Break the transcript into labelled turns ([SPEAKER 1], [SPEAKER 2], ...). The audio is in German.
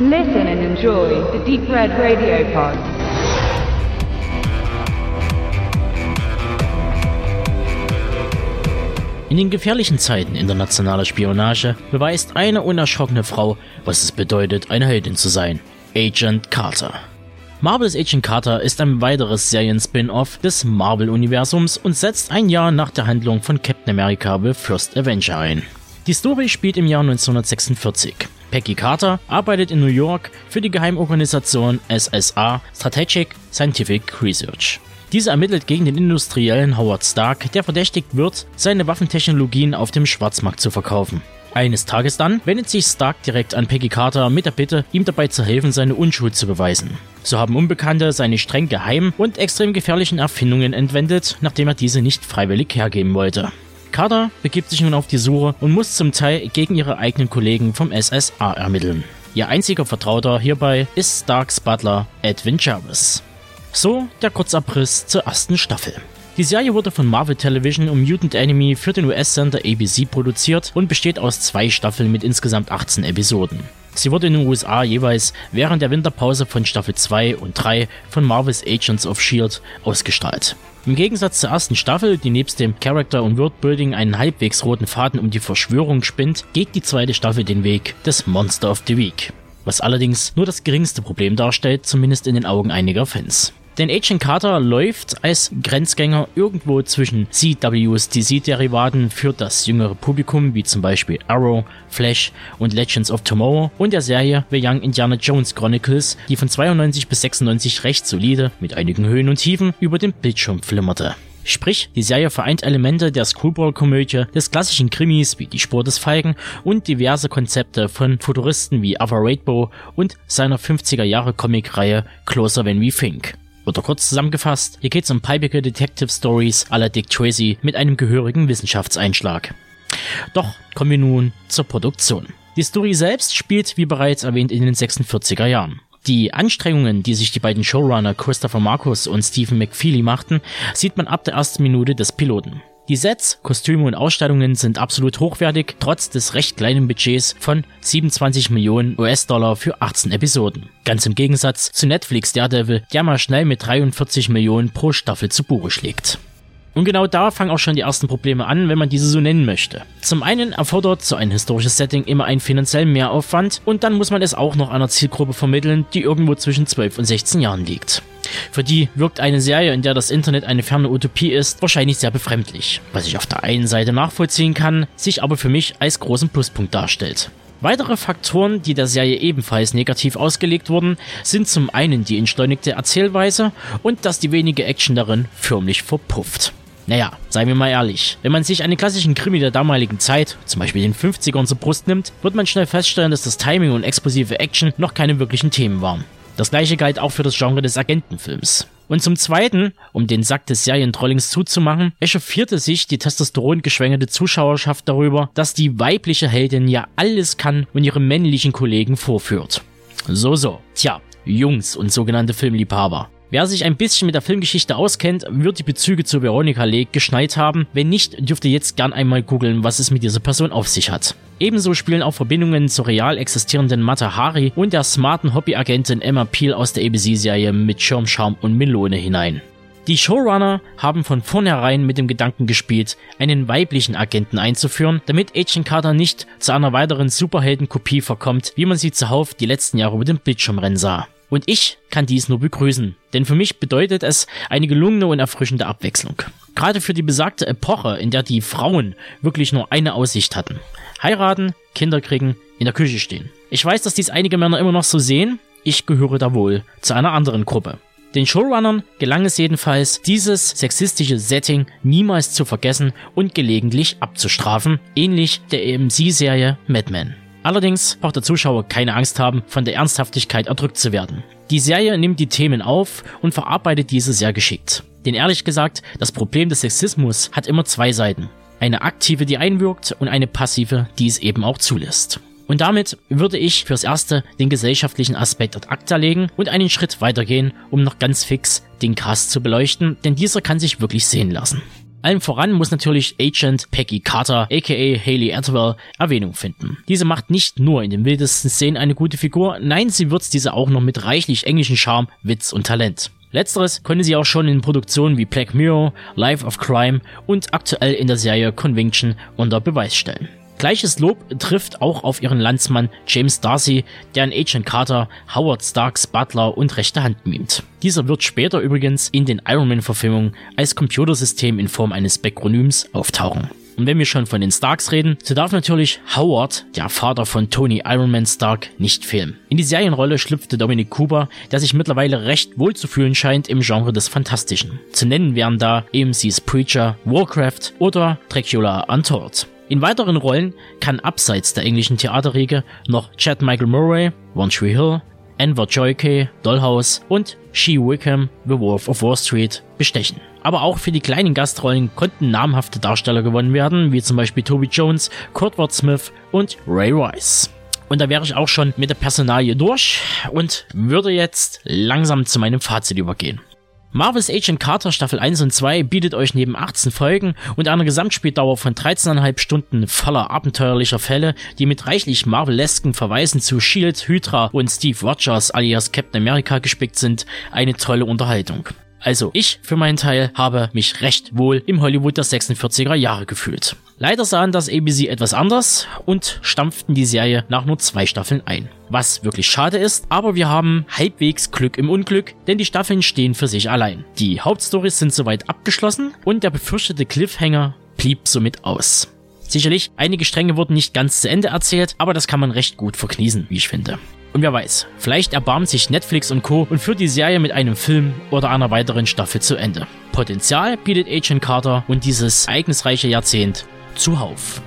[SPEAKER 1] Listen and enjoy the Deep Red Radio Pod.
[SPEAKER 2] In den gefährlichen Zeiten internationaler Spionage beweist eine unerschrockene Frau, was es bedeutet, eine Heldin zu sein. Agent Carter. Marvel's Agent Carter ist ein weiteres Serien-Spin-Off des Marvel-Universums und setzt ein Jahr nach der Handlung von Captain America The First Avenger ein. Die Story spielt im Jahr 1946. Peggy Carter arbeitet in New York für die Geheimorganisation SSA Strategic Scientific Research. Diese ermittelt gegen den Industriellen Howard Stark, der verdächtigt wird, seine Waffentechnologien auf dem Schwarzmarkt zu verkaufen. Eines Tages dann wendet sich Stark direkt an Peggy Carter mit der Bitte, ihm dabei zu helfen, seine Unschuld zu beweisen. So haben Unbekannte seine streng geheimen und extrem gefährlichen Erfindungen entwendet, nachdem er diese nicht freiwillig hergeben wollte. Carter begibt sich nun auf die Suche und muss zum Teil gegen ihre eigenen Kollegen vom SSA ermitteln. Ihr einziger Vertrauter hierbei ist Starks Butler Edwin Jarvis. So der Kurzabriss zur ersten Staffel. Die Serie wurde von Marvel Television und Mutant Enemy für den US-Sender ABC produziert und besteht aus zwei Staffeln mit insgesamt 18 Episoden. Sie wurde in den USA jeweils während der Winterpause von Staffel 2 und 3 von Marvel's Agents of S.H.I.E.L.D. ausgestrahlt. Im Gegensatz zur ersten Staffel, die nebst dem Character- und Worldbuilding einen halbwegs roten Faden um die Verschwörung spinnt, geht die zweite Staffel den Weg des Monster of the Week. Was allerdings nur das geringste Problem darstellt, zumindest in den Augen einiger Fans. Denn Agent Carter läuft als Grenzgänger irgendwo zwischen CWs DC-Derivaten für das jüngere Publikum, wie zum Beispiel Arrow, Flash und Legends of Tomorrow und der Serie The Young Indiana Jones Chronicles, die von 92 bis 96 recht solide, mit einigen Höhen und Tiefen, über den Bildschirm flimmerte. Sprich, die Serie vereint Elemente der Screwball-Komödie, des klassischen Krimis wie Die Spur des Feigen und diverse Konzepte von Futuristen wie Ava Rainbow und seiner 50er Jahre Comic-Reihe Closer Than We Think. Oder kurz zusammengefasst, hier geht's um peibige Detective Stories la Dick Tracy mit einem gehörigen Wissenschaftseinschlag. Doch kommen wir nun zur Produktion. Die Story selbst spielt, wie bereits erwähnt, in den 46er Jahren. Die Anstrengungen, die sich die beiden Showrunner Christopher Marcus und Stephen McFeely machten, sieht man ab der ersten Minute des Piloten. Die Sets, Kostüme und Ausstattungen sind absolut hochwertig, trotz des recht kleinen Budgets von 27 Millionen US-Dollar für 18 Episoden. Ganz im Gegensatz zu Netflix Daredevil, der mal schnell mit 43 Millionen pro Staffel zu Buche schlägt. Und genau da fangen auch schon die ersten Probleme an, wenn man diese so nennen möchte. Zum einen erfordert so ein historisches Setting immer einen finanziellen Mehraufwand und dann muss man es auch noch einer Zielgruppe vermitteln, die irgendwo zwischen 12 und 16 Jahren liegt. Für die wirkt eine Serie, in der das Internet eine ferne Utopie ist, wahrscheinlich sehr befremdlich. Was ich auf der einen Seite nachvollziehen kann, sich aber für mich als großen Pluspunkt darstellt. Weitere Faktoren, die der Serie ebenfalls negativ ausgelegt wurden, sind zum einen die entschleunigte Erzählweise und dass die wenige Action darin förmlich verpufft. Naja, seien wir mal ehrlich, wenn man sich einen klassischen Krimi der damaligen Zeit, zum Beispiel den 50ern zur Brust nimmt, wird man schnell feststellen, dass das Timing und explosive Action noch keine wirklichen Themen waren. Das gleiche galt auch für das Genre des Agentenfilms. Und zum Zweiten, um den Sack des Serientrollings zuzumachen, echauffierte sich die testosterongeschwängerte Zuschauerschaft darüber, dass die weibliche Heldin ja alles kann und ihre männlichen Kollegen vorführt. So, so. Tja, Jungs und sogenannte Filmliebhaber. Wer sich ein bisschen mit der Filmgeschichte auskennt, wird die Bezüge zu Veronica Lake geschneit haben. Wenn nicht, dürft ihr jetzt gern einmal googeln, was es mit dieser Person auf sich hat. Ebenso spielen auch Verbindungen zur real existierenden Mata Hari und der smarten Hobbyagentin Emma Peel aus der ABC-Serie mit Schirmscham und Melone hinein. Die Showrunner haben von vornherein mit dem Gedanken gespielt, einen weiblichen Agenten einzuführen, damit Agent Carter nicht zu einer weiteren Superheldenkopie verkommt, wie man sie zuhauf die letzten Jahre über den Bildschirm rennen sah. Und ich kann dies nur begrüßen, denn für mich bedeutet es eine gelungene und erfrischende Abwechslung. Gerade für die besagte Epoche, in der die Frauen wirklich nur eine Aussicht hatten. Heiraten, Kinder kriegen, in der Küche stehen. Ich weiß, dass dies einige Männer immer noch so sehen, ich gehöre da wohl zu einer anderen Gruppe. Den Showrunnern gelang es jedenfalls, dieses sexistische Setting niemals zu vergessen und gelegentlich abzustrafen, ähnlich der AMC-Serie Mad Men. Allerdings braucht der Zuschauer keine Angst haben, von der Ernsthaftigkeit erdrückt zu werden. Die Serie nimmt die Themen auf und verarbeitet diese sehr geschickt. Denn ehrlich gesagt, das Problem des Sexismus hat immer zwei Seiten. Eine aktive, die einwirkt und eine passive, die es eben auch zulässt. Und damit würde ich fürs Erste den gesellschaftlichen Aspekt ad acta legen und einen Schritt weitergehen, um noch ganz fix den Cast zu beleuchten, denn dieser kann sich wirklich sehen lassen. Allen voran muss natürlich Agent Peggy Carter, aka Haley Atwell, Erwähnung finden. Diese macht nicht nur in den wildesten Szenen eine gute Figur, nein, sie würzt diese auch noch mit reichlich englischen Charme, Witz und Talent. Letzteres können sie auch schon in Produktionen wie Black Mirror, Life of Crime und aktuell in der Serie Conviction unter Beweis stellen. Gleiches Lob trifft auch auf ihren Landsmann James Darcy, der in Agent Carter Howard Starks Butler und rechte Hand mimt. Dieser wird später übrigens in den Iron Man-Verfilmungen als Computersystem in Form eines Bakronyms auftauchen. Und wenn wir schon von den Starks reden, so darf natürlich Howard, der Vater von Tony Iron Man Stark, nicht fehlen. In die Serienrolle schlüpfte Dominic Cooper, der sich mittlerweile recht wohl zu fühlen scheint im Genre des Fantastischen. Zu nennen wären da AMC's Preacher, Warcraft oder Dracula Untold. In weiteren Rollen kann abseits der englischen Theaterriege noch Chad Michael Murray, One Tree Hill, Enver Joyke, Dollhouse und She Wickham, The Wolf of Wall Street bestechen. Aber auch für die kleinen Gastrollen konnten namhafte Darsteller gewonnen werden, wie zum Beispiel Toby Jones, Kurtwood Smith und Ray Rice. Und da wäre ich auch schon mit der Personalie durch und würde jetzt langsam zu meinem Fazit übergehen. Marvel's Agent Carter Staffel 1 und 2 bietet euch neben 18 Folgen und einer Gesamtspieldauer von 13,5 Stunden voller abenteuerlicher Fälle, die mit reichlich Marvelesken Verweisen zu Shield, Hydra und Steve Rogers alias Captain America gespickt sind, eine tolle Unterhaltung. Also ich für meinen Teil habe mich recht wohl im Hollywood der 46er Jahre gefühlt. Leider sahen das ABC etwas anders und stampften die Serie nach nur zwei Staffeln ein. Was wirklich schade ist, aber wir haben halbwegs Glück im Unglück, denn die Staffeln stehen für sich allein. Die Hauptstories sind soweit abgeschlossen und der befürchtete Cliffhanger blieb somit aus. Sicherlich, einige Stränge wurden nicht ganz zu Ende erzählt, aber das kann man recht gut verkniesen, wie ich finde. Und wer weiß, vielleicht erbarmt sich Netflix und Co. und führt die Serie mit einem Film oder einer weiteren Staffel zu Ende. Potenzial bietet Agent Carter und dieses ereignisreiche Jahrzehnt zuhauf.